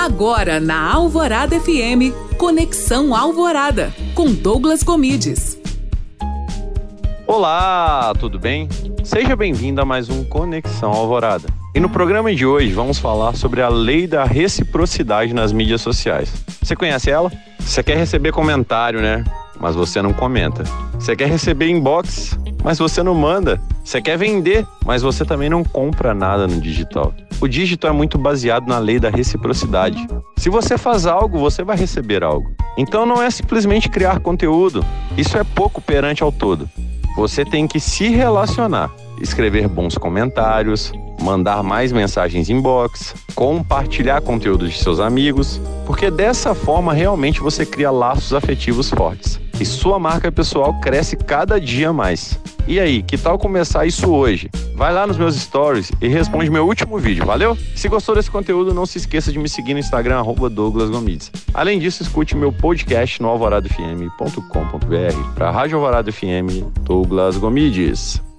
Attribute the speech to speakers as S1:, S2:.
S1: Agora na Alvorada FM, Conexão Alvorada, com Douglas Comides.
S2: Olá, tudo bem? Seja bem-vindo a mais um Conexão Alvorada. E no programa de hoje vamos falar sobre a lei da reciprocidade nas mídias sociais. Você conhece ela? Você quer receber comentário, né? Mas você não comenta. Você quer receber inbox, mas você não manda. Você quer vender, mas você também não compra nada no digital. O digital é muito baseado na lei da reciprocidade. Se você faz algo, você vai receber algo. Então não é simplesmente criar conteúdo. Isso é pouco perante ao todo. Você tem que se relacionar, escrever bons comentários, mandar mais mensagens inbox, compartilhar conteúdos de seus amigos, porque dessa forma realmente você cria laços afetivos fortes e sua marca pessoal cresce cada dia mais. E aí, que tal começar isso hoje? Vai lá nos meus stories e responde meu último vídeo, valeu? Se gostou desse conteúdo, não se esqueça de me seguir no Instagram, arroba Douglas Gomides. Além disso, escute meu podcast no alvoradofm.com.br para Rádio Alvorada FM, Douglas Gomides.